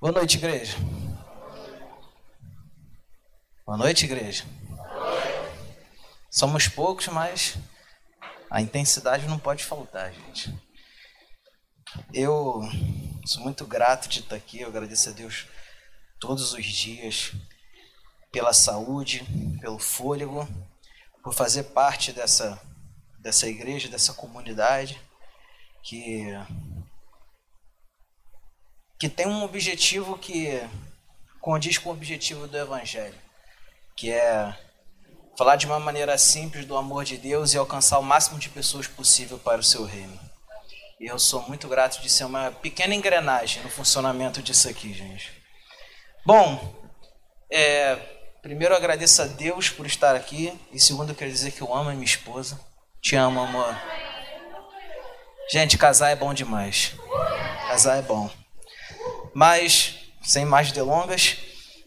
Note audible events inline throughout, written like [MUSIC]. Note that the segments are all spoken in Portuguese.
Boa noite, igreja. Boa noite, igreja. Somos poucos, mas a intensidade não pode faltar, gente. Eu sou muito grato de estar aqui, eu agradeço a Deus todos os dias pela saúde, pelo fôlego, por fazer parte dessa, dessa igreja, dessa comunidade que, que tem um objetivo que condiz com o objetivo do Evangelho, que é falar de uma maneira simples do amor de Deus e alcançar o máximo de pessoas possível para o seu reino. E eu sou muito grato de ser uma pequena engrenagem no funcionamento disso aqui, gente. Bom, é, primeiro eu agradeço a Deus por estar aqui. E segundo eu quero dizer que eu amo a minha esposa. Te amo, amor. Gente, casar é bom demais. Casar é bom. Mas, sem mais delongas,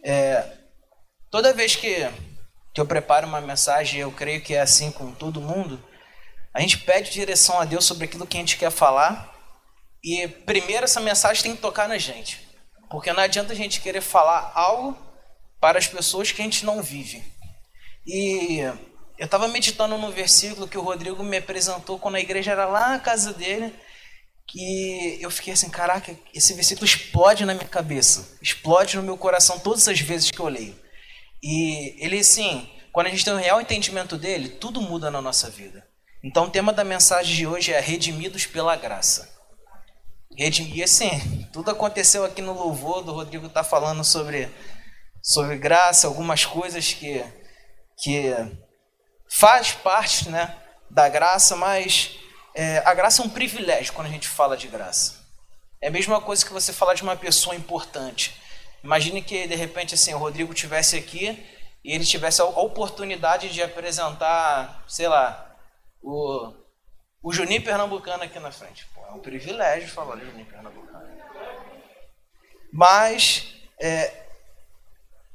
é, toda vez que, que eu preparo uma mensagem, eu creio que é assim com todo mundo, a gente pede direção a Deus sobre aquilo que a gente quer falar. E primeiro essa mensagem tem que tocar na gente. Porque não adianta a gente querer falar algo para as pessoas que a gente não vive. E eu estava meditando no versículo que o Rodrigo me apresentou quando a igreja era lá na casa dele. Que eu fiquei assim, caraca, esse versículo explode na minha cabeça, explode no meu coração todas as vezes que eu leio. E ele, assim, quando a gente tem um real entendimento dele, tudo muda na nossa vida. Então, o tema da mensagem de hoje é Redimidos pela Graça. E assim, tudo aconteceu aqui no louvor do Rodrigo tá falando sobre, sobre graça, algumas coisas que, que faz parte né, da graça, mas é, a graça é um privilégio quando a gente fala de graça. É a mesma coisa que você falar de uma pessoa importante. Imagine que de repente assim, o Rodrigo tivesse aqui e ele tivesse a oportunidade de apresentar, sei lá, o, o Juninho Pernambucano aqui na frente. Pô, é um privilégio falar de Juninho Pernambucano. Mas, é,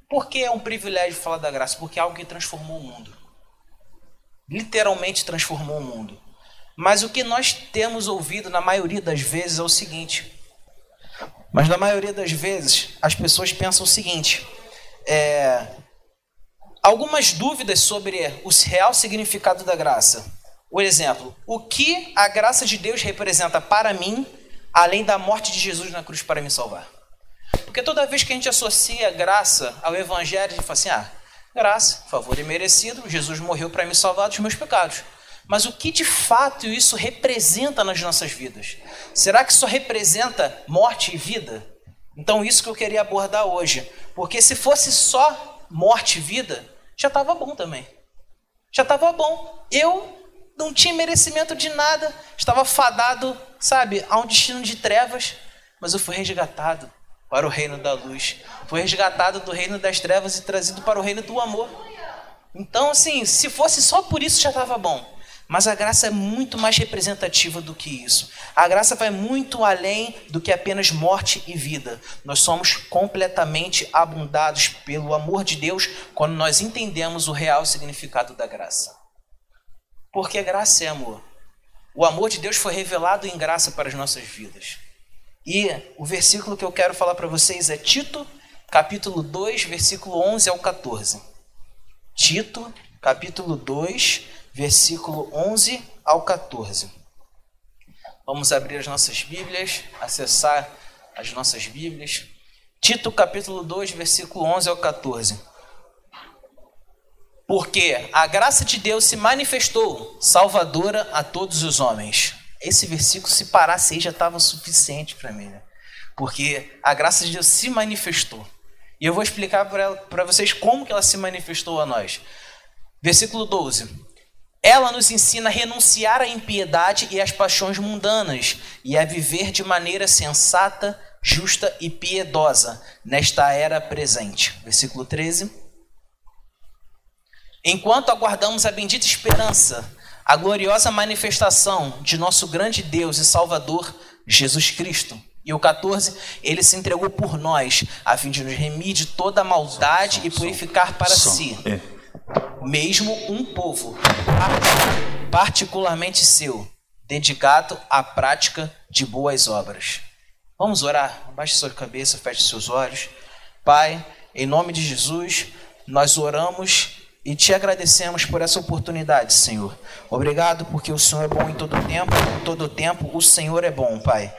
por que é um privilégio falar da graça? Porque é algo que transformou o mundo. Literalmente transformou o mundo. Mas o que nós temos ouvido na maioria das vezes é o seguinte. Mas na maioria das vezes as pessoas pensam o seguinte: é, algumas dúvidas sobre o real significado da graça. O exemplo, o que a graça de Deus representa para mim, além da morte de Jesus na cruz para me salvar? Porque toda vez que a gente associa graça ao evangelho, a gente fala assim: ah, graça, favor imerecido, Jesus morreu para me salvar dos meus pecados. Mas o que de fato isso representa nas nossas vidas? Será que só representa morte e vida? Então, isso que eu queria abordar hoje. Porque se fosse só morte e vida, já estava bom também. Já estava bom. Eu não tinha merecimento de nada, estava fadado, sabe, a um destino de trevas, mas eu fui resgatado para o reino da luz. Fui resgatado do reino das trevas e trazido para o reino do amor. Então, assim, se fosse só por isso já estava bom. Mas a graça é muito mais representativa do que isso. A graça vai muito além do que apenas morte e vida. Nós somos completamente abundados pelo amor de Deus quando nós entendemos o real significado da graça. Porque graça é amor. O amor de Deus foi revelado em graça para as nossas vidas. E o versículo que eu quero falar para vocês é Tito, capítulo 2, versículo 11 ao 14. Tito, capítulo 2, versículo 11 ao 14. Vamos abrir as nossas Bíblias, acessar as nossas Bíblias. Tito, capítulo 2, versículo 11 ao 14. Porque a graça de Deus se manifestou salvadora a todos os homens. Esse versículo, se parasse aí, já estava suficiente para mim. Né? Porque a graça de Deus se manifestou. E eu vou explicar para vocês como que ela se manifestou a nós. Versículo 12. Ela nos ensina a renunciar à impiedade e às paixões mundanas e a viver de maneira sensata, justa e piedosa nesta era presente. Versículo 13 enquanto aguardamos a bendita esperança, a gloriosa manifestação de nosso grande Deus e Salvador, Jesus Cristo. E o 14, ele se entregou por nós, a fim de nos remir de toda a maldade e purificar para si, é. Mesmo um povo particularmente seu, dedicado à prática de boas obras. Vamos orar. Baixe sua cabeça, feche seus olhos. Pai, em nome de Jesus, nós oramos e te agradecemos por essa oportunidade, Senhor. Obrigado porque o Senhor é bom em todo tempo, em todo tempo o Senhor é bom, Pai.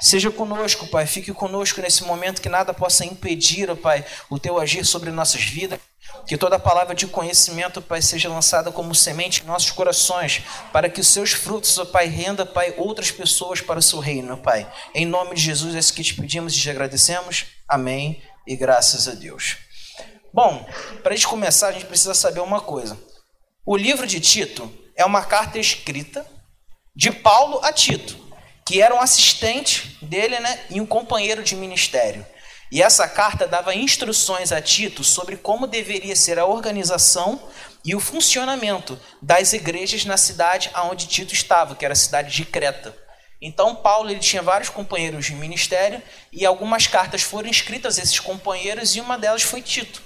Seja conosco, Pai. Fique conosco nesse momento que nada possa impedir, Pai, o teu agir sobre nossas vidas. Que toda palavra de conhecimento, Pai, seja lançada como semente em nossos corações, para que os seus frutos, ó Pai, renda, Pai, outras pessoas para o seu reino, Pai. Em nome de Jesus, é isso que te pedimos e te agradecemos. Amém e graças a Deus. Bom, para a gente começar, a gente precisa saber uma coisa. O livro de Tito é uma carta escrita de Paulo a Tito, que era um assistente dele né, e um companheiro de ministério. E essa carta dava instruções a Tito sobre como deveria ser a organização e o funcionamento das igrejas na cidade onde Tito estava, que era a cidade de Creta. Então Paulo ele tinha vários companheiros de ministério e algumas cartas foram escritas a esses companheiros e uma delas foi Tito.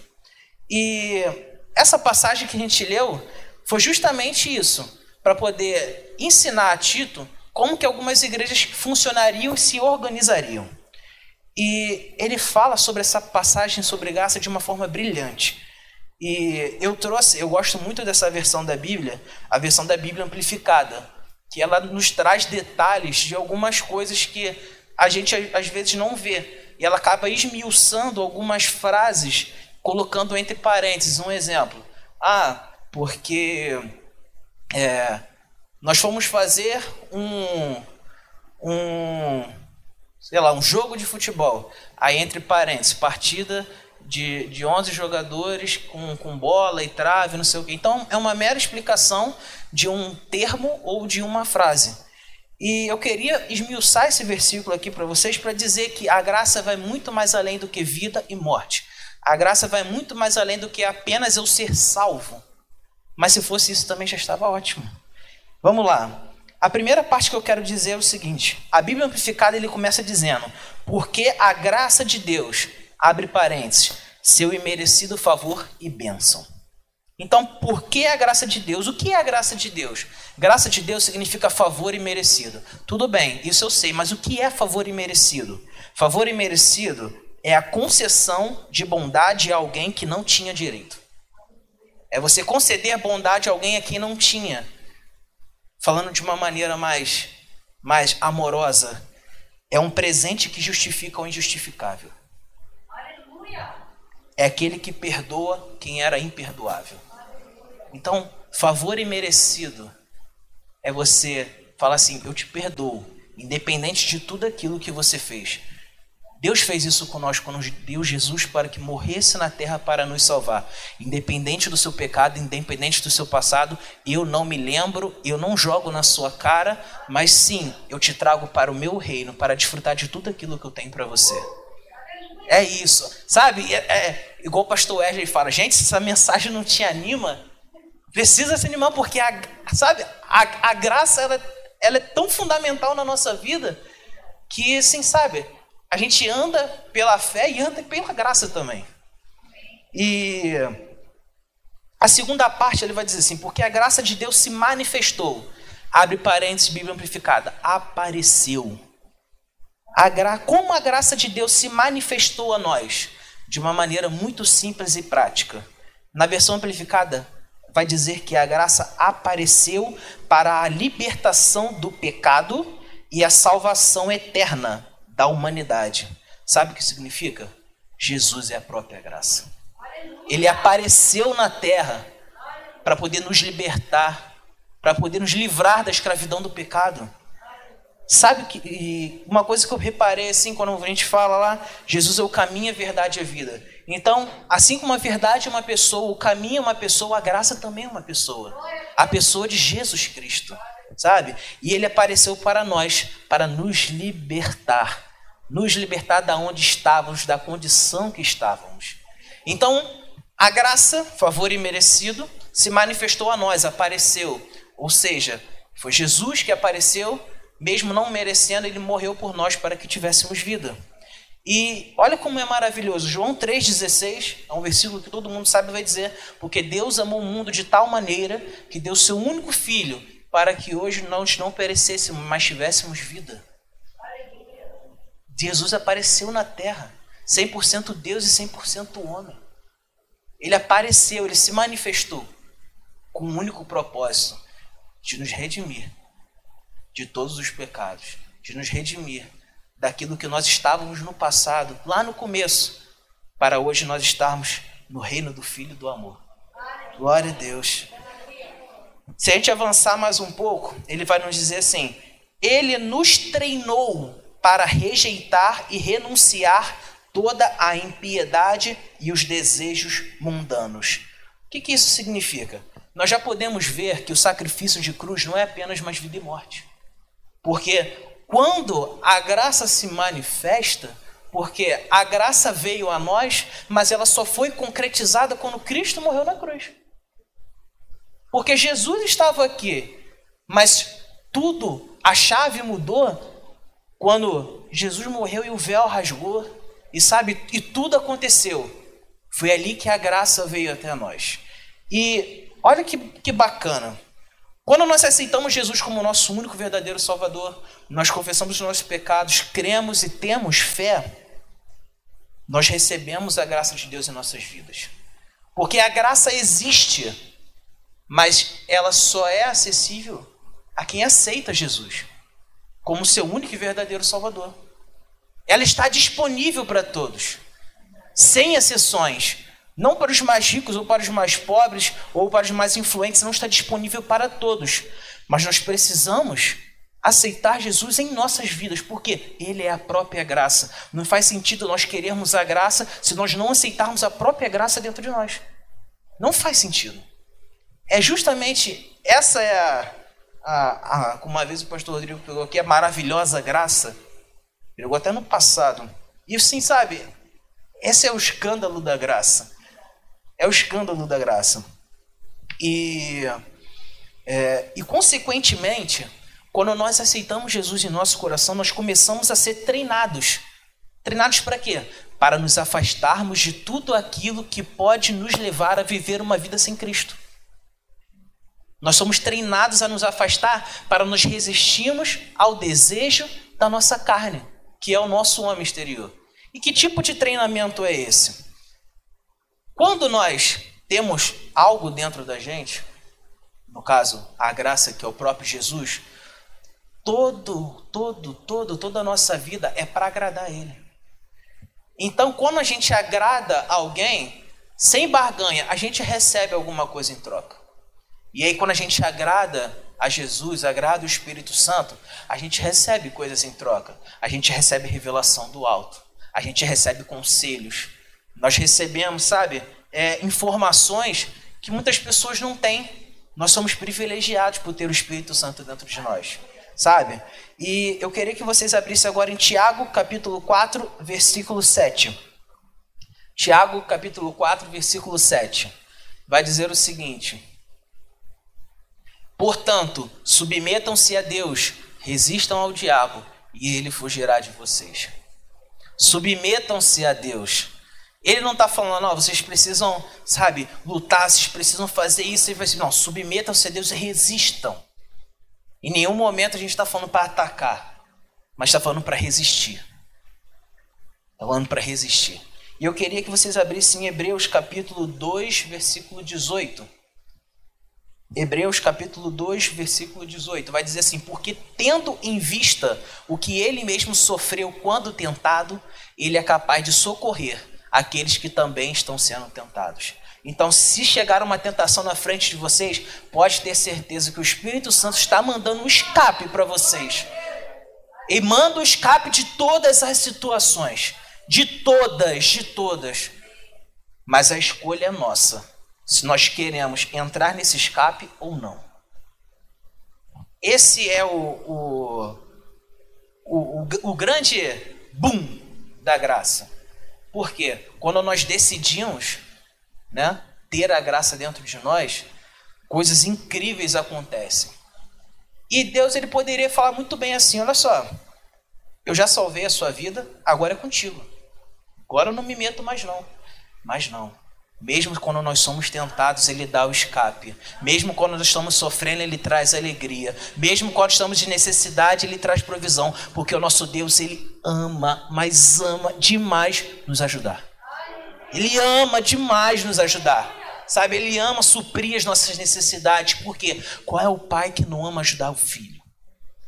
E essa passagem que a gente leu foi justamente isso, para poder ensinar a Tito como que algumas igrejas funcionariam e se organizariam. E ele fala sobre essa passagem sobre graça de uma forma brilhante. E eu trouxe, eu gosto muito dessa versão da Bíblia, a versão da Bíblia amplificada, que ela nos traz detalhes de algumas coisas que a gente às vezes não vê. E ela acaba esmiuçando algumas frases, colocando entre parênteses um exemplo. Ah, porque é, nós fomos fazer um, um sei lá, um jogo de futebol. Aí, entre parênteses, partida de, de 11 jogadores com, com bola e trave, não sei o quê. Então, é uma mera explicação de um termo ou de uma frase. E eu queria esmiuçar esse versículo aqui para vocês para dizer que a graça vai muito mais além do que vida e morte. A graça vai muito mais além do que apenas eu ser salvo. Mas se fosse isso também já estava ótimo. Vamos lá. A primeira parte que eu quero dizer é o seguinte: a Bíblia amplificada ele começa dizendo, porque a graça de Deus, abre parênteses, seu imerecido favor e bênção. Então, por que a graça de Deus? O que é a graça de Deus? Graça de Deus significa favor imerecido. Tudo bem, isso eu sei, mas o que é favor imerecido? Favor imerecido é a concessão de bondade a alguém que não tinha direito. É você conceder bondade a alguém a quem não tinha falando de uma maneira mais, mais amorosa, é um presente que justifica o injustificável. É aquele que perdoa quem era imperdoável. Então, favor imerecido é você falar assim: eu te perdoo, independente de tudo aquilo que você fez. Deus fez isso conosco quando deu Jesus para que morresse na terra para nos salvar. Independente do seu pecado, independente do seu passado, eu não me lembro, eu não jogo na sua cara, mas sim, eu te trago para o meu reino, para desfrutar de tudo aquilo que eu tenho para você. É isso. Sabe, é, é, igual o pastor Wesley fala, gente, se essa mensagem não te anima, precisa se animar, porque a, sabe, a, a graça ela, ela é tão fundamental na nossa vida que, assim, sabe, a gente anda pela fé e anda pela graça também. E a segunda parte ele vai dizer assim: porque a graça de Deus se manifestou. Abre parênteses, Bíblia amplificada. Apareceu. A gra... Como a graça de Deus se manifestou a nós? De uma maneira muito simples e prática. Na versão amplificada, vai dizer que a graça apareceu para a libertação do pecado e a salvação eterna da humanidade. Sabe o que significa? Jesus é a própria graça. Ele apareceu na terra para poder nos libertar, para poder nos livrar da escravidão do pecado. Sabe que uma coisa que eu reparei assim quando a gente fala lá, Jesus é o caminho, a verdade e a vida. Então, assim como a verdade é uma pessoa, o caminho é uma pessoa, a graça também é uma pessoa. A pessoa de Jesus Cristo, sabe? E ele apareceu para nós, para nos libertar nos libertar da onde estávamos, da condição que estávamos. Então, a graça, favor imerecido, se manifestou a nós, apareceu. Ou seja, foi Jesus que apareceu, mesmo não merecendo, ele morreu por nós para que tivéssemos vida. E olha como é maravilhoso. João 3,16 é um versículo que todo mundo sabe vai dizer: Porque Deus amou o mundo de tal maneira que deu seu único filho para que hoje nós não perecêssemos, mas tivéssemos vida. Jesus apareceu na terra, 100% Deus e 100% homem. Ele apareceu, ele se manifestou com um único propósito: de nos redimir de todos os pecados, de nos redimir daquilo que nós estávamos no passado, lá no começo, para hoje nós estarmos no reino do Filho do amor. Glória a Deus. Se a gente avançar mais um pouco, ele vai nos dizer assim: Ele nos treinou para rejeitar e renunciar toda a impiedade e os desejos mundanos. O que, que isso significa? Nós já podemos ver que o sacrifício de cruz não é apenas mais vida e morte. Porque quando a graça se manifesta, porque a graça veio a nós, mas ela só foi concretizada quando Cristo morreu na cruz. Porque Jesus estava aqui, mas tudo, a chave mudou quando Jesus morreu e o véu rasgou, e sabe, e tudo aconteceu. Foi ali que a graça veio até nós. E olha que, que bacana. Quando nós aceitamos Jesus como nosso único verdadeiro Salvador, nós confessamos os nossos pecados, cremos e temos fé, nós recebemos a graça de Deus em nossas vidas. Porque a graça existe, mas ela só é acessível a quem aceita Jesus como seu único e verdadeiro Salvador. Ela está disponível para todos, sem exceções. Não para os mais ricos ou para os mais pobres ou para os mais influentes, não está disponível para todos. Mas nós precisamos aceitar Jesus em nossas vidas, porque Ele é a própria graça. Não faz sentido nós querermos a graça se nós não aceitarmos a própria graça dentro de nós. Não faz sentido. É justamente essa é a, a, como uma vez o pastor Rodrigo pegou aqui, a maravilhosa graça. Pegou até no passado. E sim, sabe, esse é o escândalo da graça. É o escândalo da graça. E, é, e consequentemente, quando nós aceitamos Jesus em nosso coração, nós começamos a ser treinados. Treinados para quê? Para nos afastarmos de tudo aquilo que pode nos levar a viver uma vida sem Cristo. Nós somos treinados a nos afastar para nos resistirmos ao desejo da nossa carne, que é o nosso homem exterior. E que tipo de treinamento é esse? Quando nós temos algo dentro da gente, no caso, a graça que é o próprio Jesus, todo, todo, todo, toda a nossa vida é para agradar Ele. Então, quando a gente agrada alguém, sem barganha, a gente recebe alguma coisa em troca. E aí, quando a gente agrada a Jesus, agrada o Espírito Santo, a gente recebe coisas em troca. A gente recebe revelação do alto. A gente recebe conselhos. Nós recebemos, sabe, é, informações que muitas pessoas não têm. Nós somos privilegiados por ter o Espírito Santo dentro de nós, sabe? E eu queria que vocês abrissem agora em Tiago, capítulo 4, versículo 7. Tiago, capítulo 4, versículo 7. Vai dizer o seguinte: Portanto, submetam-se a Deus, resistam ao diabo, e ele fugirá de vocês. Submetam-se a Deus. Ele não está falando, não, vocês precisam, sabe, lutar, vocês precisam fazer isso. Ele vai dizer, não, submetam-se a Deus e resistam. Em nenhum momento a gente está falando para atacar, mas está falando para resistir. Está falando para resistir. E eu queria que vocês abrissem Hebreus capítulo 2, versículo 18. Hebreus capítulo 2, versículo 18, vai dizer assim: Porque tendo em vista o que ele mesmo sofreu quando tentado, ele é capaz de socorrer aqueles que também estão sendo tentados. Então, se chegar uma tentação na frente de vocês, pode ter certeza que o Espírito Santo está mandando um escape para vocês. E manda o escape de todas as situações. De todas, de todas. Mas a escolha é nossa. Se nós queremos entrar nesse escape ou não. Esse é o, o, o, o, grande boom da graça. Porque quando nós decidimos né, ter a graça dentro de nós, coisas incríveis acontecem. E Deus ele poderia falar muito bem assim: olha só, eu já salvei a sua vida, agora é contigo. Agora eu não me meto mais não. Mas não. Mesmo quando nós somos tentados, Ele dá o escape. Mesmo quando nós estamos sofrendo, Ele traz alegria. Mesmo quando estamos de necessidade, Ele traz provisão. Porque o nosso Deus, Ele ama, mas ama demais nos ajudar. Ele ama demais nos ajudar. Sabe, Ele ama suprir as nossas necessidades. Por quê? Qual é o pai que não ama ajudar o filho?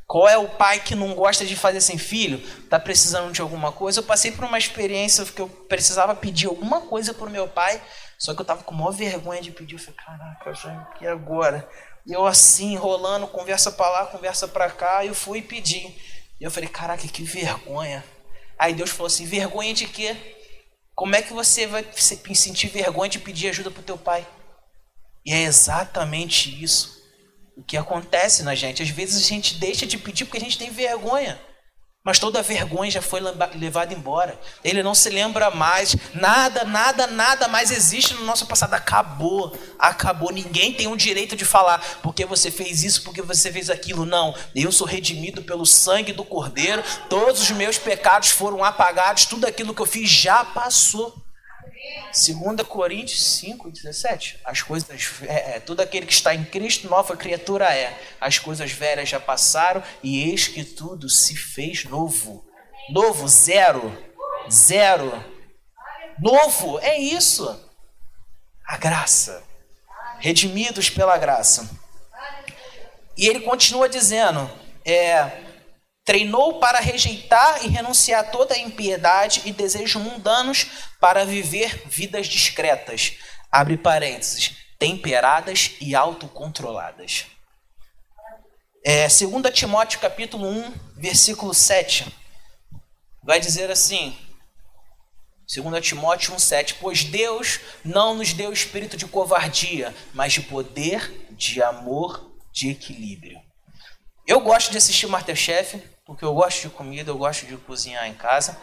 Qual é o pai que não gosta de fazer sem filho? Está precisando de alguma coisa? Eu passei por uma experiência que eu precisava pedir alguma coisa para o meu pai, só que eu estava com maior vergonha de pedir. Eu falei, caraca, já, e agora? E eu assim, enrolando, conversa para lá, conversa para cá, eu fui pedir. E eu falei, caraca, que vergonha. Aí Deus falou assim, vergonha de quê? Como é que você vai sentir vergonha de pedir ajuda para o teu pai? E é exatamente isso o que acontece na gente. Às vezes a gente deixa de pedir porque a gente tem vergonha. Mas toda a vergonha já foi levada embora. Ele não se lembra mais. Nada, nada, nada mais existe no nosso passado. Acabou. Acabou. Ninguém tem o direito de falar porque você fez isso, porque você fez aquilo. Não. Eu sou redimido pelo sangue do Cordeiro. Todos os meus pecados foram apagados. Tudo aquilo que eu fiz já passou. 2 Coríntios 5, 17. As coisas, é, todo aquele que está em Cristo, nova criatura é. As coisas velhas já passaram e eis que tudo se fez novo. Novo, zero. Zero. Novo, é isso. A graça. Redimidos pela graça. E ele continua dizendo: é, Treinou para rejeitar e renunciar toda a impiedade e desejos mundanos para viver vidas discretas. Abre parênteses, temperadas e autocontroladas. É, 2 Timóteo capítulo 1, versículo 7. Vai dizer assim: 2 Timóteo 1,7: Pois Deus não nos deu espírito de covardia, mas de poder, de amor, de equilíbrio. Eu gosto de assistir Masterchef, porque eu gosto de comida, eu gosto de cozinhar em casa,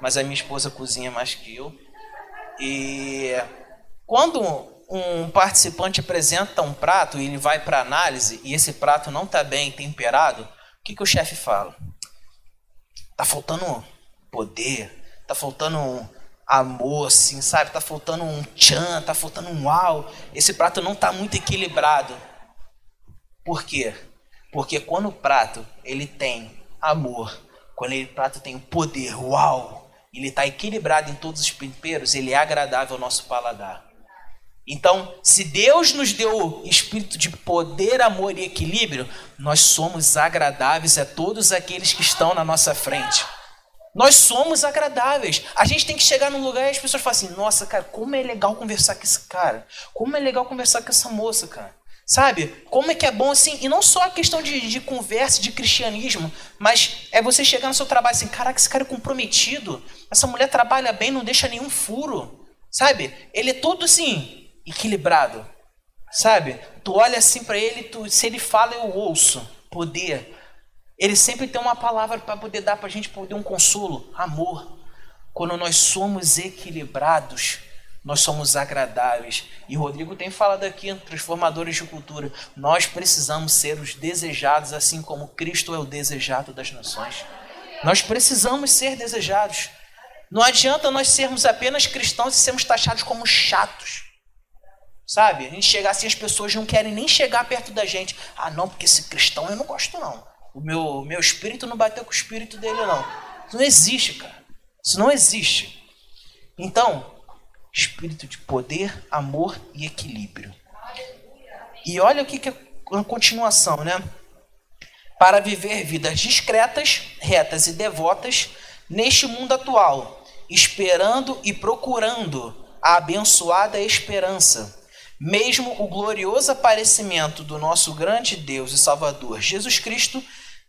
mas a minha esposa cozinha mais que eu. E quando um participante apresenta um prato e ele vai para análise e esse prato não está bem temperado, o que, que o chefe fala? Tá faltando poder, tá faltando amor, assim, sabe? Tá faltando um tchan, tá faltando um uau. Esse prato não está muito equilibrado. Por quê? Porque quando o prato ele tem amor, quando ele prato tem poder, uau, ele está equilibrado em todos os temperos, ele é agradável ao nosso paladar. Então, se Deus nos deu espírito de poder, amor e equilíbrio, nós somos agradáveis a todos aqueles que estão na nossa frente. Nós somos agradáveis. A gente tem que chegar num lugar e as pessoas falam assim: nossa, cara, como é legal conversar com esse cara. Como é legal conversar com essa moça, cara. Sabe? Como é que é bom assim, e não só a questão de, de conversa, de cristianismo, mas é você chegar no seu trabalho assim, caraca, esse cara é comprometido, essa mulher trabalha bem, não deixa nenhum furo, sabe? Ele é todo assim, equilibrado, sabe? Tu olha assim para ele, tu, se ele fala, eu ouço, poder. Ele sempre tem uma palavra para poder dar para a gente, poder um consolo, amor. Quando nós somos equilibrados, nós somos agradáveis. E o Rodrigo tem falado aqui, transformadores de cultura, nós precisamos ser os desejados, assim como Cristo é o desejado das nações. Nós precisamos ser desejados. Não adianta nós sermos apenas cristãos e sermos taxados como chatos. Sabe? A gente chegar assim, as pessoas não querem nem chegar perto da gente. Ah, não, porque esse cristão eu não gosto, não. O meu, meu espírito não bateu com o espírito dele, não. Isso não existe, cara. Isso não existe. Então, espírito de poder, amor e equilíbrio. E olha o que, é a continuação, né? Para viver vidas discretas, retas e devotas neste mundo atual, esperando e procurando a abençoada esperança, mesmo o glorioso aparecimento do nosso grande Deus e Salvador Jesus Cristo,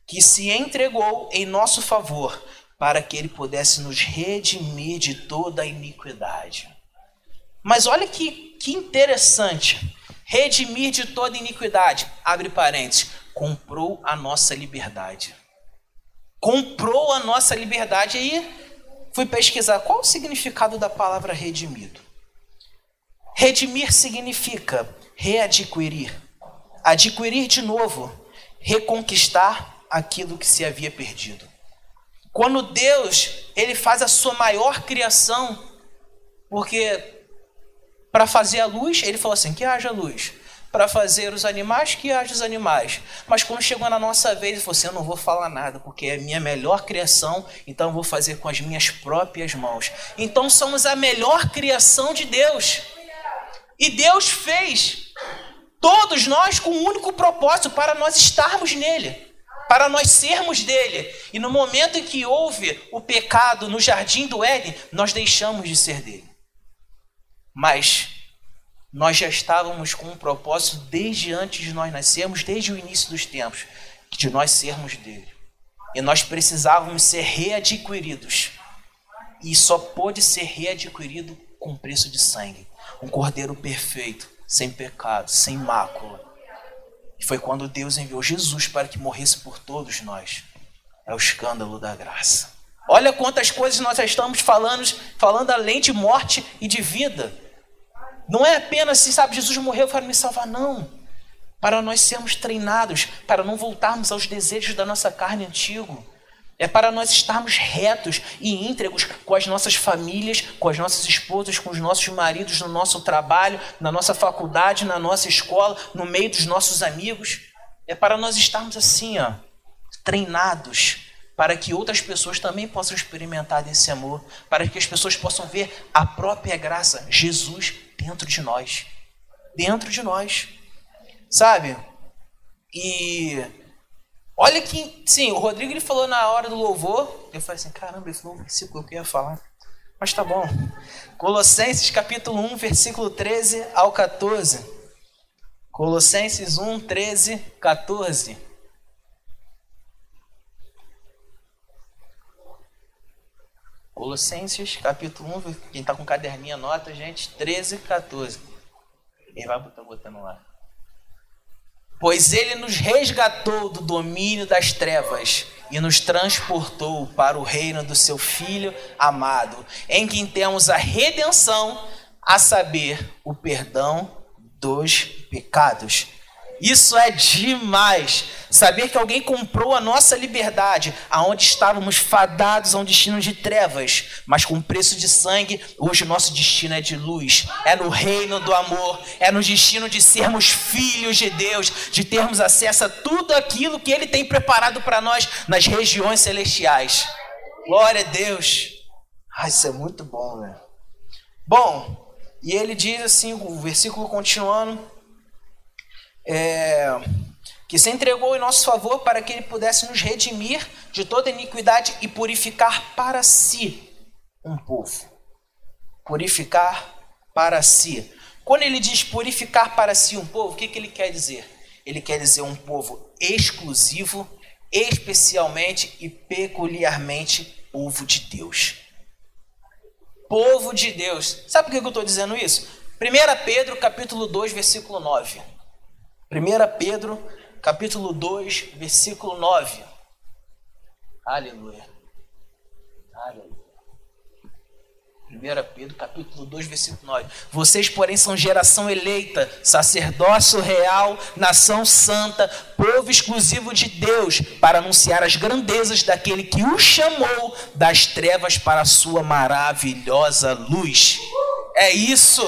que se entregou em nosso favor para que ele pudesse nos redimir de toda a iniquidade. Mas olha que, que interessante. Redimir de toda iniquidade, abre parênteses, comprou a nossa liberdade. Comprou a nossa liberdade. Aí fui pesquisar qual o significado da palavra redimido. Redimir significa readquirir, adquirir de novo, reconquistar aquilo que se havia perdido. Quando Deus ele faz a sua maior criação, porque Para fazer a luz, ele falou assim: que haja luz. Para fazer os animais, que haja os animais. Mas quando chegou na nossa vez, ele falou assim: eu não vou falar nada, porque é a minha melhor criação, então eu vou fazer com as minhas próprias mãos. Então somos a melhor criação de Deus. E Deus fez todos nós com um único propósito para nós estarmos nele para nós sermos dele. E no momento em que houve o pecado no jardim do Éden, nós deixamos de ser dele. Mas nós já estávamos com um propósito desde antes de nós nascermos, desde o início dos tempos, de nós sermos dele. E nós precisávamos ser readquiridos. E só pôde ser readquirido com preço de sangue. Um cordeiro perfeito, sem pecado, sem mácula e foi quando Deus enviou Jesus para que morresse por todos nós. É o escândalo da graça. Olha quantas coisas nós já estamos falando, falando além de morte e de vida. Não é apenas se sabe Jesus morreu para me salvar, não. Para nós sermos treinados, para não voltarmos aos desejos da nossa carne antigo. É para nós estarmos retos e íntegros com as nossas famílias, com as nossas esposas, com os nossos maridos, no nosso trabalho, na nossa faculdade, na nossa escola, no meio dos nossos amigos. É para nós estarmos assim, ó, treinados, para que outras pessoas também possam experimentar desse amor, para que as pessoas possam ver a própria graça, Jesus dentro de nós. Dentro de nós. Sabe? E Olha que, sim, o Rodrigo ele falou na hora do louvor. Eu falei assim: caramba, esse foi um versículo que eu ia falar. Mas tá bom. Colossenses capítulo 1, versículo 13 ao 14. Colossenses 1, 13, 14. Colossenses capítulo 1, quem está com caderninha, nota, gente, 13 e 14. Quem vai botar botando lá? Pois ele nos resgatou do domínio das trevas e nos transportou para o reino do seu Filho amado, em quem temos a redenção, a saber, o perdão dos pecados. Isso é demais. Saber que alguém comprou a nossa liberdade, aonde estávamos fadados a um destino de trevas, mas com preço de sangue, hoje o nosso destino é de luz, é no reino do amor, é no destino de sermos filhos de Deus, de termos acesso a tudo aquilo que Ele tem preparado para nós nas regiões celestiais. Glória a Deus. Ah, isso é muito bom, né? Bom, e ele diz assim, o versículo continuando é, que se entregou em nosso favor para que ele pudesse nos redimir de toda iniquidade e purificar para si um povo. Purificar para si. Quando ele diz purificar para si um povo, o que, que ele quer dizer? Ele quer dizer um povo exclusivo, especialmente e peculiarmente povo de Deus. Povo de Deus. Sabe por que eu estou dizendo isso? 1 Pedro capítulo 2, versículo 9. 1 Pedro, capítulo 2, versículo 9. Aleluia. Aleluia. 1 Pedro, capítulo 2, versículo 9. Vocês, porém, são geração eleita, sacerdócio real, nação santa, povo exclusivo de Deus, para anunciar as grandezas daquele que o chamou das trevas para a sua maravilhosa luz. É isso.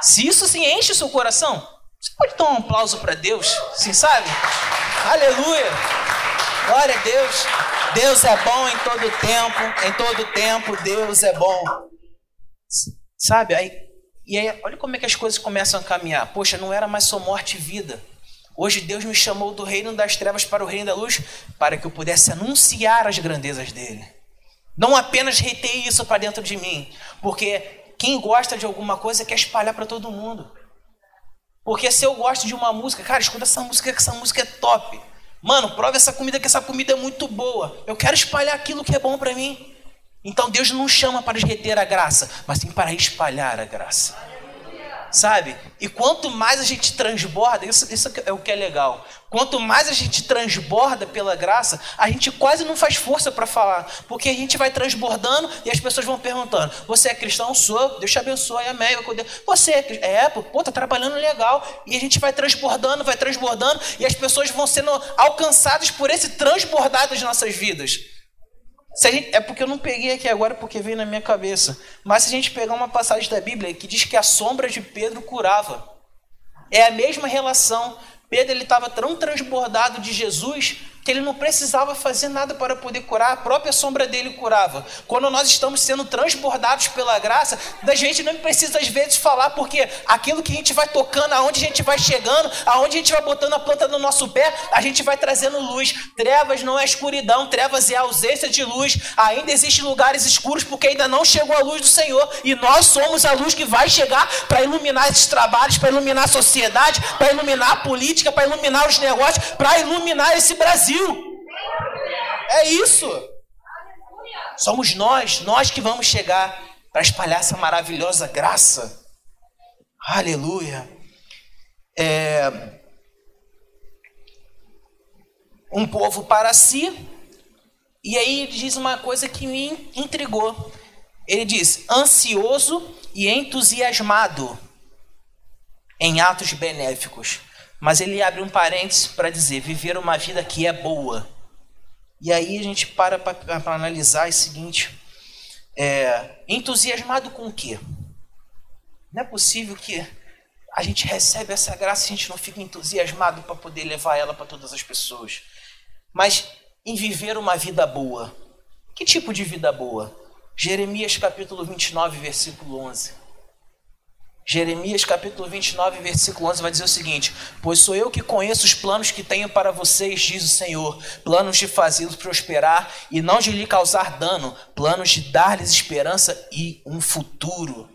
Se isso se enche o seu coração, você pode dar um aplauso para Deus? Sim, sabe? Aleluia! Glória a Deus! Deus é bom em todo tempo, em todo tempo Deus é bom. Sabe? Aí, e aí, olha como é que as coisas começam a caminhar. Poxa, não era mais só morte e vida. Hoje Deus me chamou do reino das trevas para o reino da luz, para que eu pudesse anunciar as grandezas dele. Não apenas reter isso para dentro de mim, porque quem gosta de alguma coisa quer espalhar para todo mundo. Porque se eu gosto de uma música, cara, escuta essa música, que essa música é top. Mano, prova essa comida, que essa comida é muito boa. Eu quero espalhar aquilo que é bom para mim. Então Deus não chama para reter a graça, mas sim para espalhar a graça sabe? E quanto mais a gente transborda, isso, isso é o que é legal. Quanto mais a gente transborda pela graça, a gente quase não faz força para falar, porque a gente vai transbordando e as pessoas vão perguntando: Você é cristão? Sou, Deus te abençoe, amém. Você é cristão? É, pô, tá trabalhando legal. E a gente vai transbordando, vai transbordando, e as pessoas vão sendo alcançadas por esse transbordar das nossas vidas. Gente, é porque eu não peguei aqui agora porque veio na minha cabeça. Mas se a gente pegar uma passagem da Bíblia que diz que a sombra de Pedro curava, é a mesma relação. Pedro ele estava tão transbordado de Jesus que ele não precisava fazer nada para poder curar, a própria sombra dele curava. Quando nós estamos sendo transbordados pela graça, a gente não precisa às vezes falar, porque aquilo que a gente vai tocando, aonde a gente vai chegando, aonde a gente vai botando a planta no nosso pé, a gente vai trazendo luz. Trevas não é escuridão, trevas é ausência de luz. Ainda existem lugares escuros porque ainda não chegou a luz do Senhor, e nós somos a luz que vai chegar para iluminar esses trabalhos, para iluminar a sociedade, para iluminar a política, para iluminar os negócios, para iluminar esse Brasil. Brasil. É isso. Somos nós, nós que vamos chegar para espalhar essa maravilhosa graça. Aleluia. É, um povo para si. E aí ele diz uma coisa que me intrigou. Ele diz: ansioso e entusiasmado em atos benéficos. Mas ele abre um parênteses para dizer: viver uma vida que é boa. E aí a gente para para analisar o seguinte: é, entusiasmado com o quê? Não é possível que a gente recebe essa graça e a gente não fica entusiasmado para poder levar ela para todas as pessoas. Mas em viver uma vida boa. Que tipo de vida boa? Jeremias capítulo 29, versículo 11. Jeremias capítulo 29, versículo 11 vai dizer o seguinte: Pois sou eu que conheço os planos que tenho para vocês, diz o Senhor, planos de fazê-los prosperar e não de lhe causar dano, planos de dar-lhes esperança e um futuro.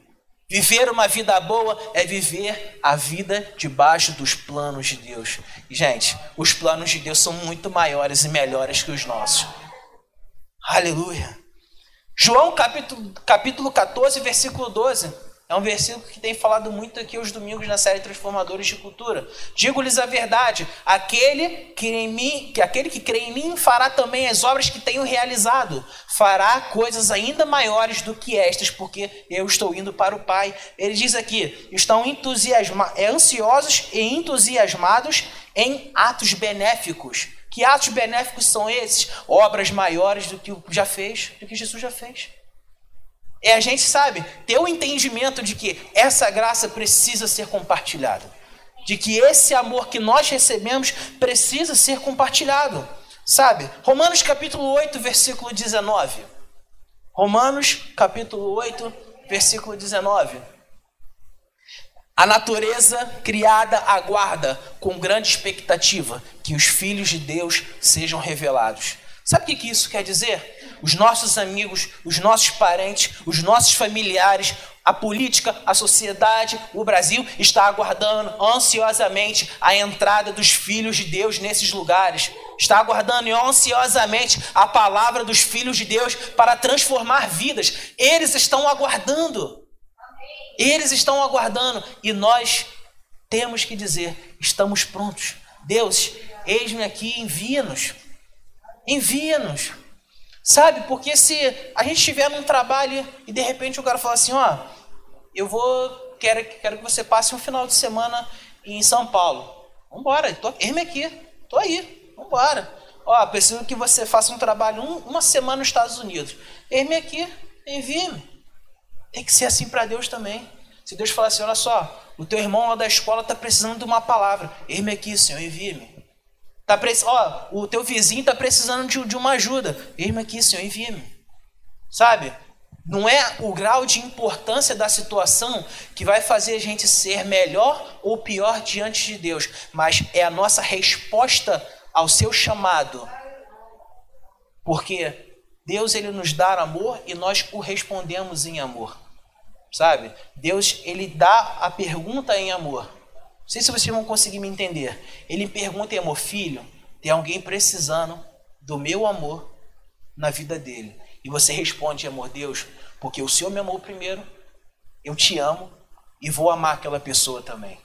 Viver uma vida boa é viver a vida debaixo dos planos de Deus. E, gente, os planos de Deus são muito maiores e melhores que os nossos. Aleluia. João capítulo, capítulo 14, versículo 12. É um versículo que tem falado muito aqui os domingos na série Transformadores de Cultura. Digo-lhes a verdade: aquele que, em mim, que aquele que crê em mim fará também as obras que tenho realizado, fará coisas ainda maiores do que estas, porque eu estou indo para o Pai. Ele diz aqui: estão é, ansiosos e entusiasmados em atos benéficos. Que atos benéficos são esses? Obras maiores do que já fez, do que Jesus já fez. É a gente, sabe, ter o entendimento de que essa graça precisa ser compartilhada. De que esse amor que nós recebemos precisa ser compartilhado. Sabe? Romanos capítulo 8, versículo 19. Romanos capítulo 8, versículo 19. A natureza criada aguarda com grande expectativa que os filhos de Deus sejam revelados. Sabe o que isso quer dizer? Os nossos amigos, os nossos parentes, os nossos familiares, a política, a sociedade, o Brasil está aguardando ansiosamente a entrada dos filhos de Deus nesses lugares. Está aguardando ansiosamente a palavra dos filhos de Deus para transformar vidas. Eles estão aguardando. Eles estão aguardando e nós temos que dizer: estamos prontos. Deus, eis-me aqui, envia-nos. Envia-nos. Sabe? Porque se a gente estiver num trabalho e de repente o cara fala assim, ó, eu vou, quero, quero que você passe um final de semana em São Paulo. Vambora, tô, me aqui, tô aí, vambora. Ó, preciso que você faça um trabalho um, uma semana nos Estados Unidos. me aqui, envie-me. Tem que ser assim para Deus também. Se Deus falar assim, olha só, o teu irmão lá da escola está precisando de uma palavra. me aqui, Senhor, envie-me. Tá ó, o teu vizinho está precisando de, de, uma ajuda. Eis-me aqui, Senhor, envia-me. Sabe? Não é o grau de importância da situação que vai fazer a gente ser melhor ou pior diante de Deus, mas é a nossa resposta ao seu chamado. Porque Deus ele nos dá amor e nós o respondemos em amor. Sabe? Deus ele dá a pergunta em amor. Não sei se vocês vão conseguir me entender. Ele pergunta, amor, filho, tem alguém precisando do meu amor na vida dele. E você responde, amor, Deus, porque o Senhor me amou primeiro, eu te amo e vou amar aquela pessoa também.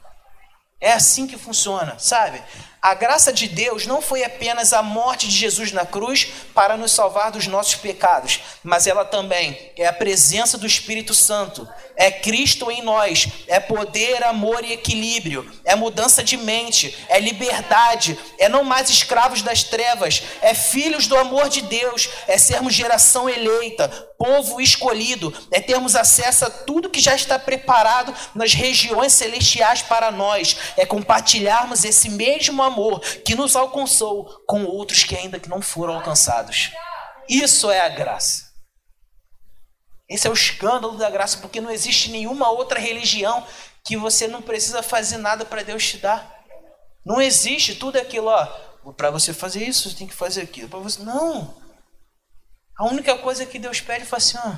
É assim que funciona, sabe? A graça de Deus não foi apenas a morte de Jesus na cruz para nos salvar dos nossos pecados, mas ela também é a presença do Espírito Santo, é Cristo em nós, é poder, amor e equilíbrio, é mudança de mente, é liberdade, é não mais escravos das trevas, é filhos do amor de Deus, é sermos geração eleita, povo escolhido, é termos acesso a tudo que já está preparado nas regiões celestiais para nós, é compartilharmos esse mesmo amor que nos alcançou com outros que ainda que não foram alcançados. Isso é a graça. Esse é o escândalo da graça, porque não existe nenhuma outra religião que você não precisa fazer nada para Deus te dar. Não existe tudo aquilo, ó. Para você fazer isso, você tem que fazer aquilo. Para você, não. A única coisa que Deus pede é assim, ó,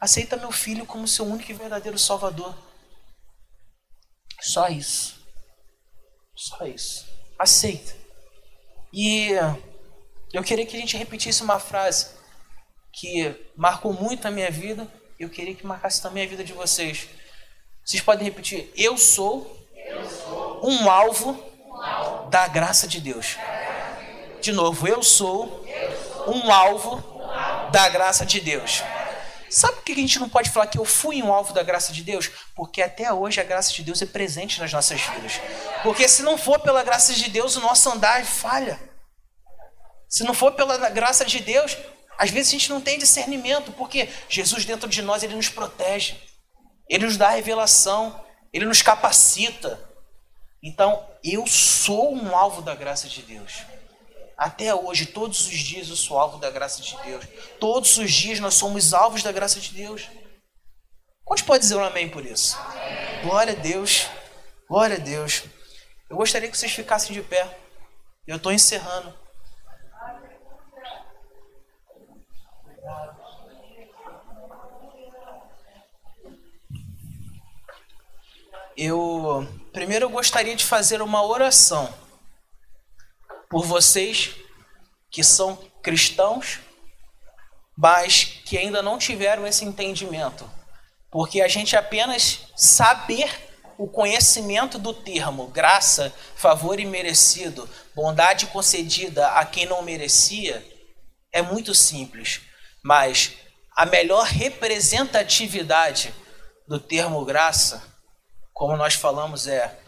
aceita meu filho como seu único e verdadeiro Salvador. Só isso. Só isso. Aceita. E eu queria que a gente repetisse uma frase que marcou muito a minha vida, eu queria que marcasse também a vida de vocês. Vocês podem repetir: Eu sou, um, alvo da graça de Deus. De novo, eu sou, eu sou um, alvo um alvo da graça de Deus. Sabe por que a gente não pode falar que eu fui um alvo da graça de Deus? Porque até hoje a graça de Deus é presente nas nossas vidas. Porque se não for pela graça de Deus, o nosso andar falha. Se não for pela graça de Deus, às vezes a gente não tem discernimento, porque Jesus dentro de nós, ele nos protege. Ele nos dá revelação, ele nos capacita. Então, eu sou um alvo da graça de Deus. Até hoje, todos os dias eu sou alvo da graça de Deus. Todos os dias nós somos alvos da graça de Deus. Quantos pode dizer um amém por isso? Amém. Glória a Deus. Glória a Deus. Eu gostaria que vocês ficassem de pé. Eu estou encerrando. Eu primeiro eu gostaria de fazer uma oração por vocês que são cristãos, mas que ainda não tiveram esse entendimento. Porque a gente apenas saber o conhecimento do termo graça, favor imerecido, bondade concedida a quem não merecia, é muito simples. Mas a melhor representatividade do termo graça, como nós falamos, é,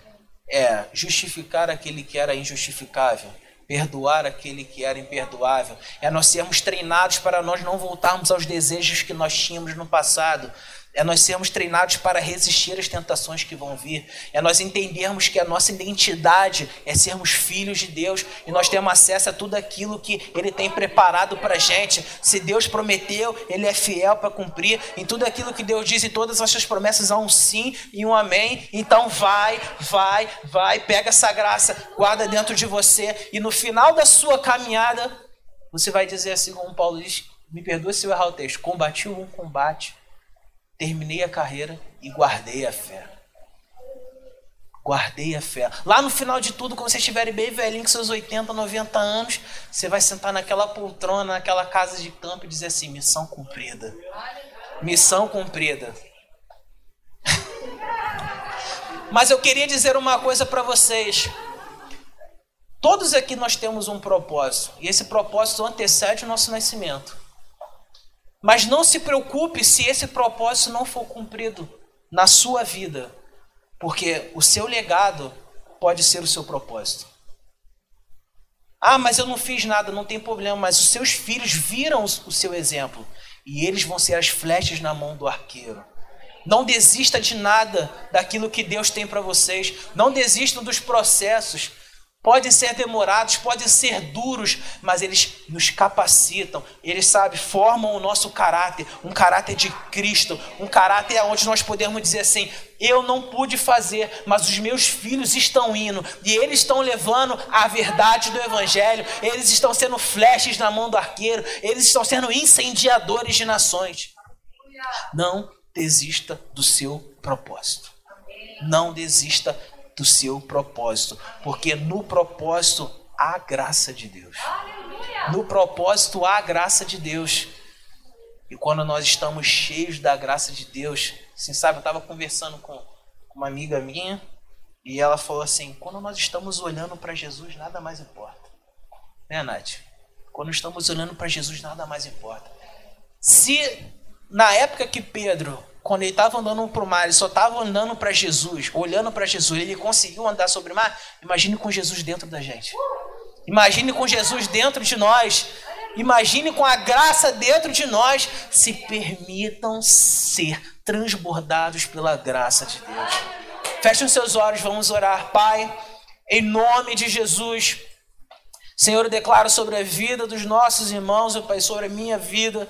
é justificar aquele que era injustificável perdoar aquele que era imperdoável, é nós sermos treinados para nós não voltarmos aos desejos que nós tínhamos no passado, é nós sermos treinados para resistir às tentações que vão vir, é nós entendermos que a nossa identidade é sermos filhos de Deus e nós temos acesso a tudo aquilo que Ele tem preparado para a gente. Se Deus prometeu, Ele é fiel para cumprir. Em tudo aquilo que Deus diz, e todas as suas promessas há um sim e um amém. Então vai, vai, vai, pega essa graça, guarda dentro de você e no final da sua caminhada, você vai dizer assim, como Paulo diz: me perdoe se eu errar o texto, combati o bom combate terminei a carreira e guardei a fé. Guardei a fé. Lá no final de tudo, quando vocês estiverem bem velhinho, com seus 80, 90 anos, você vai sentar naquela poltrona, naquela casa de campo e dizer assim: missão cumprida. Missão cumprida. [LAUGHS] Mas eu queria dizer uma coisa para vocês. Todos aqui nós temos um propósito, e esse propósito antecede o nosso nascimento. Mas não se preocupe se esse propósito não for cumprido na sua vida, porque o seu legado pode ser o seu propósito. Ah, mas eu não fiz nada, não tem problema, mas os seus filhos viram o seu exemplo e eles vão ser as flechas na mão do arqueiro. Não desista de nada daquilo que Deus tem para vocês. Não desistam dos processos. Podem ser demorados, podem ser duros, mas eles nos capacitam. Eles, sabe, formam o nosso caráter, um caráter de Cristo, um caráter onde nós podemos dizer assim: eu não pude fazer, mas os meus filhos estão indo e eles estão levando a verdade do Evangelho. Eles estão sendo flechas na mão do arqueiro, eles estão sendo incendiadores de nações. Não desista do seu propósito. Não desista do seu propósito, porque no propósito há graça de Deus. No propósito há graça de Deus. E quando nós estamos cheios da graça de Deus, assim, sabe, eu estava conversando com uma amiga minha E ela falou assim: quando nós estamos olhando para Jesus, nada mais importa. Né, Nath? Quando estamos olhando para Jesus, nada mais importa. Se na época que Pedro, quando ele estava andando para o mar, ele só estava andando para Jesus, olhando para Jesus, ele conseguiu andar sobre o mar, imagine com Jesus dentro da gente. Imagine com Jesus dentro de nós. Imagine com a graça dentro de nós. Se permitam ser transbordados pela graça de Deus. Fechem seus olhos, vamos orar. Pai, em nome de Jesus. Senhor, eu declaro sobre a vida dos nossos irmãos, eu Pai, sobre a minha vida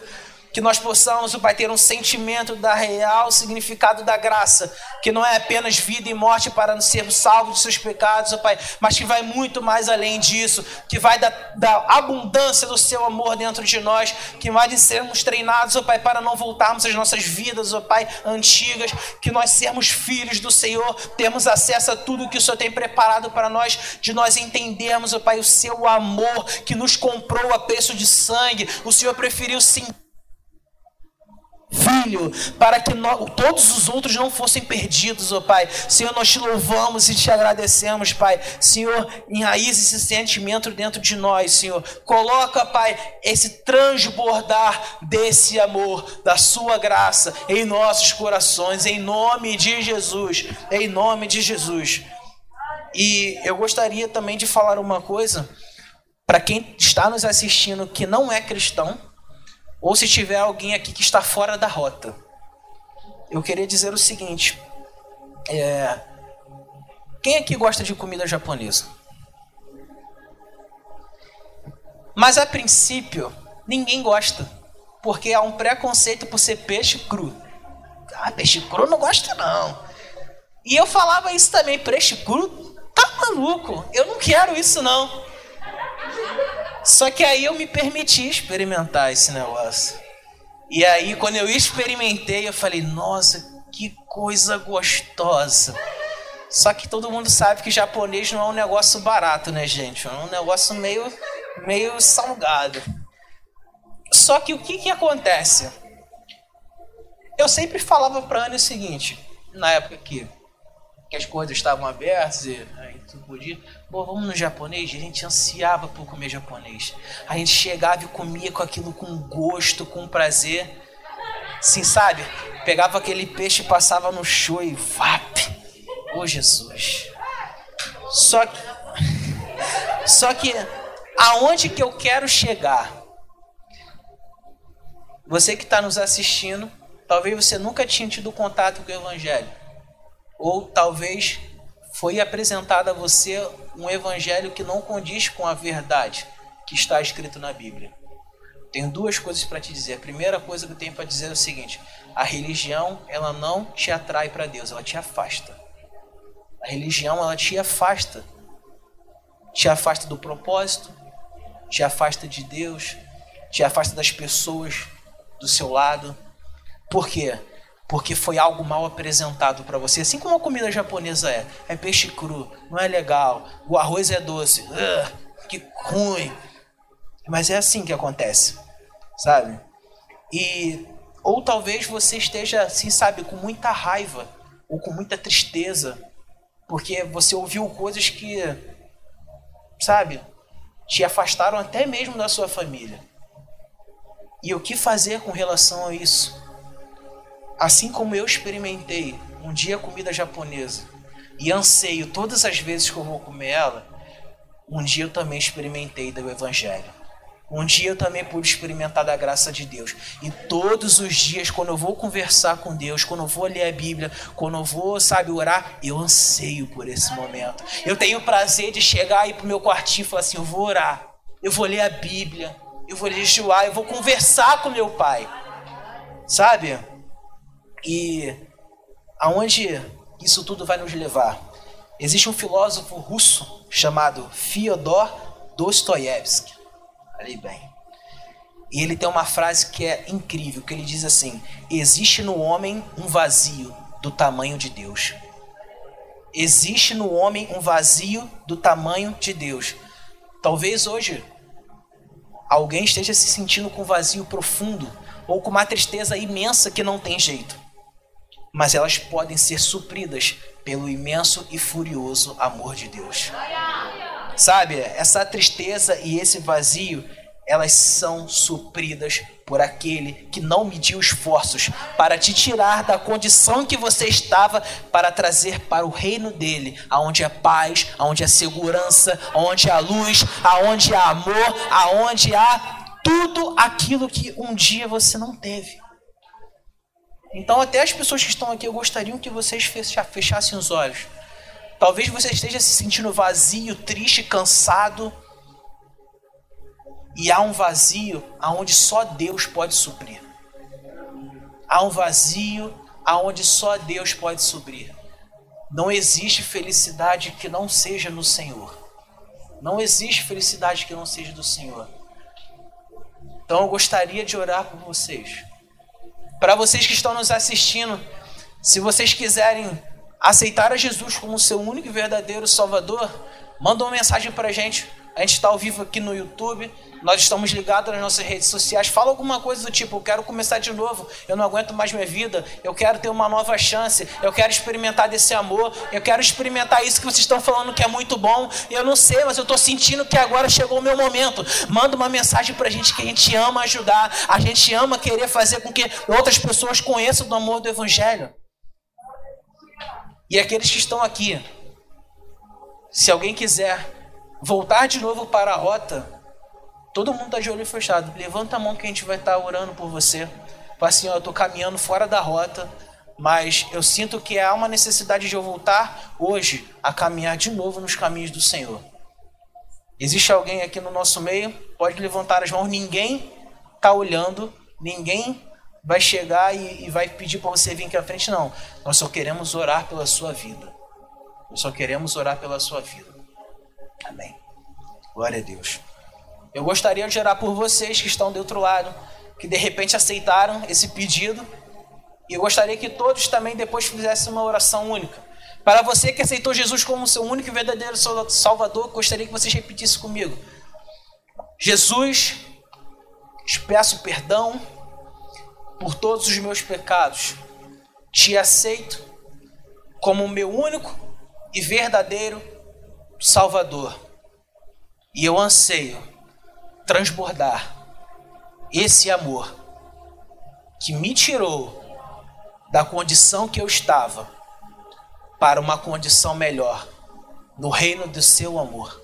que nós possamos, o Pai, ter um sentimento da real significado da graça, que não é apenas vida e morte para sermos salvos de seus pecados, ó Pai, mas que vai muito mais além disso, que vai da, da abundância do seu amor dentro de nós, que vai de sermos treinados, ó Pai, para não voltarmos às nossas vidas, ó Pai, antigas, que nós sermos filhos do Senhor, temos acesso a tudo que o Senhor tem preparado para nós, de nós entendermos, ó Pai, o seu amor que nos comprou a preço de sangue, o Senhor preferiu sim filho, para que nós, todos os outros não fossem perdidos, ó oh Pai. Senhor, nós te louvamos e te agradecemos, Pai. Senhor, enraize esse sentimento dentro de nós, Senhor. Coloca, Pai, esse transbordar desse amor, da sua graça em nossos corações, em nome de Jesus. Em nome de Jesus. E eu gostaria também de falar uma coisa para quem está nos assistindo que não é cristão ou se tiver alguém aqui que está fora da rota. Eu queria dizer o seguinte: é, quem aqui gosta de comida japonesa? Mas a princípio, ninguém gosta, porque há um preconceito por ser peixe cru. Ah, peixe cru não gosta não. E eu falava isso também, peixe cru, tá maluco? Eu não quero isso não. Só que aí eu me permiti experimentar esse negócio. E aí, quando eu experimentei, eu falei, nossa, que coisa gostosa. Só que todo mundo sabe que japonês não é um negócio barato, né, gente? É um negócio meio, meio salgado. Só que o que, que acontece? Eu sempre falava para Ana o seguinte, na época que, que as coisas estavam abertas e aí tudo podia. Pô, vamos no japonês? A gente ansiava por comer japonês. A gente chegava e comia com aquilo com gosto, com prazer. Sim, sabe? Pegava aquele peixe e passava no show e vap. Ô oh, Jesus. Só que. [LAUGHS] Só que aonde que eu quero chegar? Você que está nos assistindo, talvez você nunca tinha tido contato com o Evangelho. Ou talvez foi apresentado a você um evangelho que não condiz com a verdade que está escrito na Bíblia. Tenho duas coisas para te dizer. A primeira coisa que eu tenho para dizer é o seguinte: a religião ela não te atrai para Deus, ela te afasta. A religião ela te afasta, te afasta do propósito, te afasta de Deus, te afasta das pessoas do seu lado. Por quê? Porque foi algo mal apresentado para você, assim como a comida japonesa é. É peixe cru, não é legal. O arroz é doce, uh, que ruim. Mas é assim que acontece, sabe? E ou talvez você esteja assim, sabe, com muita raiva ou com muita tristeza, porque você ouviu coisas que, sabe, te afastaram até mesmo da sua família. E o que fazer com relação a isso? Assim como eu experimentei um dia comida japonesa e anseio todas as vezes que eu vou comer ela, um dia eu também experimentei do Evangelho. Um dia eu também pude experimentar da graça de Deus. E todos os dias, quando eu vou conversar com Deus, quando eu vou ler a Bíblia, quando eu vou, sabe, orar, eu anseio por esse momento. Eu tenho o prazer de chegar aí pro meu quartinho e falar assim: eu vou orar, eu vou ler a Bíblia, eu vou jejuar, eu vou conversar com meu pai. Sabe? E aonde isso tudo vai nos levar? Existe um filósofo russo chamado Fyodor Dostoiévski. Ali bem. E ele tem uma frase que é incrível, que ele diz assim: existe no homem um vazio do tamanho de Deus. Existe no homem um vazio do tamanho de Deus. Talvez hoje alguém esteja se sentindo com um vazio profundo ou com uma tristeza imensa que não tem jeito mas elas podem ser supridas pelo imenso e furioso amor de Deus. Sabe, essa tristeza e esse vazio, elas são supridas por aquele que não mediu esforços para te tirar da condição que você estava para trazer para o reino dele, aonde é paz, aonde é segurança, aonde há luz, aonde há amor, aonde há tudo aquilo que um dia você não teve. Então, até as pessoas que estão aqui, eu gostaria que vocês fechassem os olhos. Talvez você esteja se sentindo vazio, triste, cansado. E há um vazio aonde só Deus pode suprir. Há um vazio aonde só Deus pode suprir. Não existe felicidade que não seja no Senhor. Não existe felicidade que não seja do Senhor. Então eu gostaria de orar por vocês. Para vocês que estão nos assistindo, se vocês quiserem aceitar a Jesus como seu único e verdadeiro Salvador, manda uma mensagem para a gente. A gente está ao vivo aqui no YouTube, nós estamos ligados nas nossas redes sociais. Fala alguma coisa do tipo: eu quero começar de novo, eu não aguento mais minha vida, eu quero ter uma nova chance, eu quero experimentar desse amor, eu quero experimentar isso que vocês estão falando que é muito bom. Eu não sei, mas eu estou sentindo que agora chegou o meu momento. Manda uma mensagem para a gente que a gente ama ajudar, a gente ama querer fazer com que outras pessoas conheçam do amor do Evangelho. E aqueles que estão aqui, se alguém quiser voltar de novo para a rota, todo mundo está de olho fechado. Levanta a mão que a gente vai estar tá orando por você. Fala assim, ó, eu estou caminhando fora da rota, mas eu sinto que há uma necessidade de eu voltar hoje a caminhar de novo nos caminhos do Senhor. Existe alguém aqui no nosso meio? Pode levantar as mãos. Ninguém está olhando, ninguém vai chegar e, e vai pedir para você vir aqui à frente, não. Nós só queremos orar pela sua vida. Nós só queremos orar pela sua vida. Amém. Glória a Deus. Eu gostaria de orar por vocês que estão do outro lado, que de repente aceitaram esse pedido. E eu gostaria que todos também depois fizessem uma oração única. Para você que aceitou Jesus como seu único e verdadeiro Salvador, gostaria que vocês repetissem comigo. Jesus, te peço perdão por todos os meus pecados. Te aceito como meu único e verdadeiro Salvador. E eu anseio transbordar esse amor que me tirou da condição que eu estava para uma condição melhor no reino do seu amor.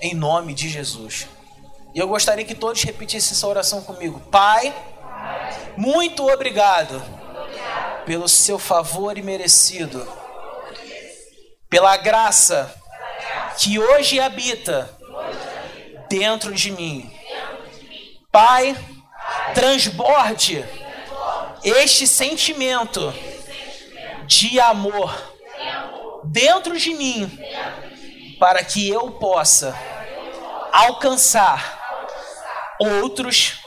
Em nome de Jesus. E eu gostaria que todos repetissem essa oração comigo. Pai, muito obrigado pelo seu favor imerecido, pela graça que hoje habita dentro de mim. Pai, transborde este sentimento de amor dentro de mim para que eu possa alcançar outros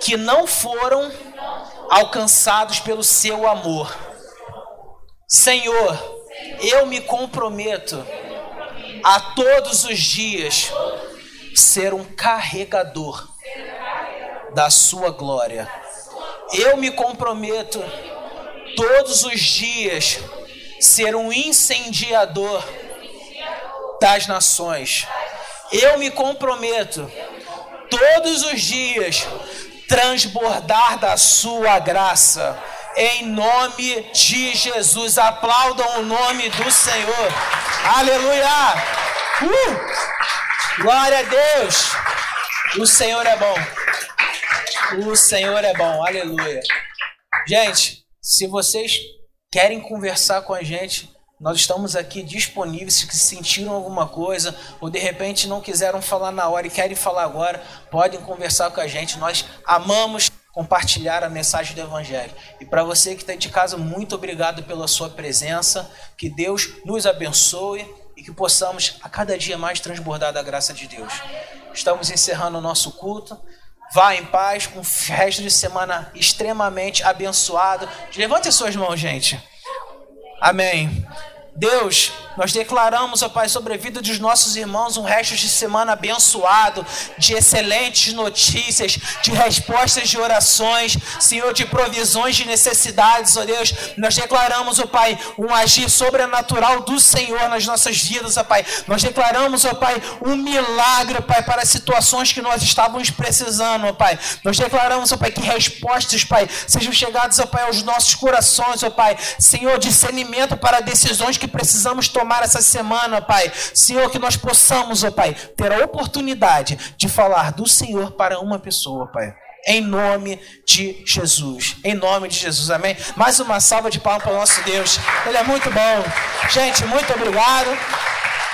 que não foram alcançados pelo seu amor. Senhor, eu me comprometo a todos os dias ser um carregador da sua glória. Eu me comprometo todos os dias ser um incendiador das nações. Eu me comprometo todos os dias transbordar da sua graça. Em nome de Jesus, aplaudam o nome do Senhor. Aleluia! Uh! Glória a Deus! O Senhor é bom. O Senhor é bom. Aleluia. Gente, se vocês querem conversar com a gente, nós estamos aqui disponíveis se sentiram alguma coisa ou de repente não quiseram falar na hora e querem falar agora, podem conversar com a gente. Nós amamos compartilhar a mensagem do Evangelho. E para você que está de casa, muito obrigado pela sua presença. Que Deus nos abençoe que possamos a cada dia mais transbordar da graça de Deus. Estamos encerrando o nosso culto. Vá em paz, com um resto de semana extremamente abençoado. Levante as suas mãos, gente. Amém. Deus Nós declaramos, ó Pai, sobre a vida dos nossos irmãos um resto de semana abençoado, de excelentes notícias, de respostas de orações, Senhor, de provisões de necessidades, ó Deus. Nós declaramos, ó Pai, um agir sobrenatural do Senhor nas nossas vidas, ó Pai. Nós declaramos, ó Pai, um milagre, ó Pai, para situações que nós estávamos precisando, ó Pai. Nós declaramos, ó Pai, que respostas, Pai, sejam chegadas, ó Pai, aos nossos corações, ó Pai. Senhor, discernimento para decisões que precisamos tomar essa semana, Pai. Senhor, que nós possamos, ó Pai, ter a oportunidade de falar do Senhor para uma pessoa, Pai. Em nome de Jesus. Em nome de Jesus. Amém. Mais uma salva de palmas para o nosso Deus. Ele é muito bom. Gente, muito obrigado.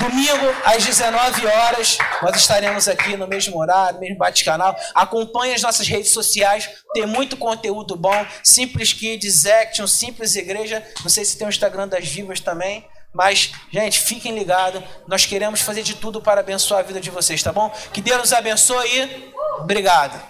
Domingo, às 19 horas, nós estaremos aqui no mesmo horário, mesmo bate-canal. Acompanhe as nossas redes sociais, tem muito conteúdo bom. Simples Kids, Action, Simples Igreja. Não sei se tem o Instagram das Vivas também. Mas, gente, fiquem ligados. Nós queremos fazer de tudo para abençoar a vida de vocês, tá bom? Que Deus nos abençoe e obrigado.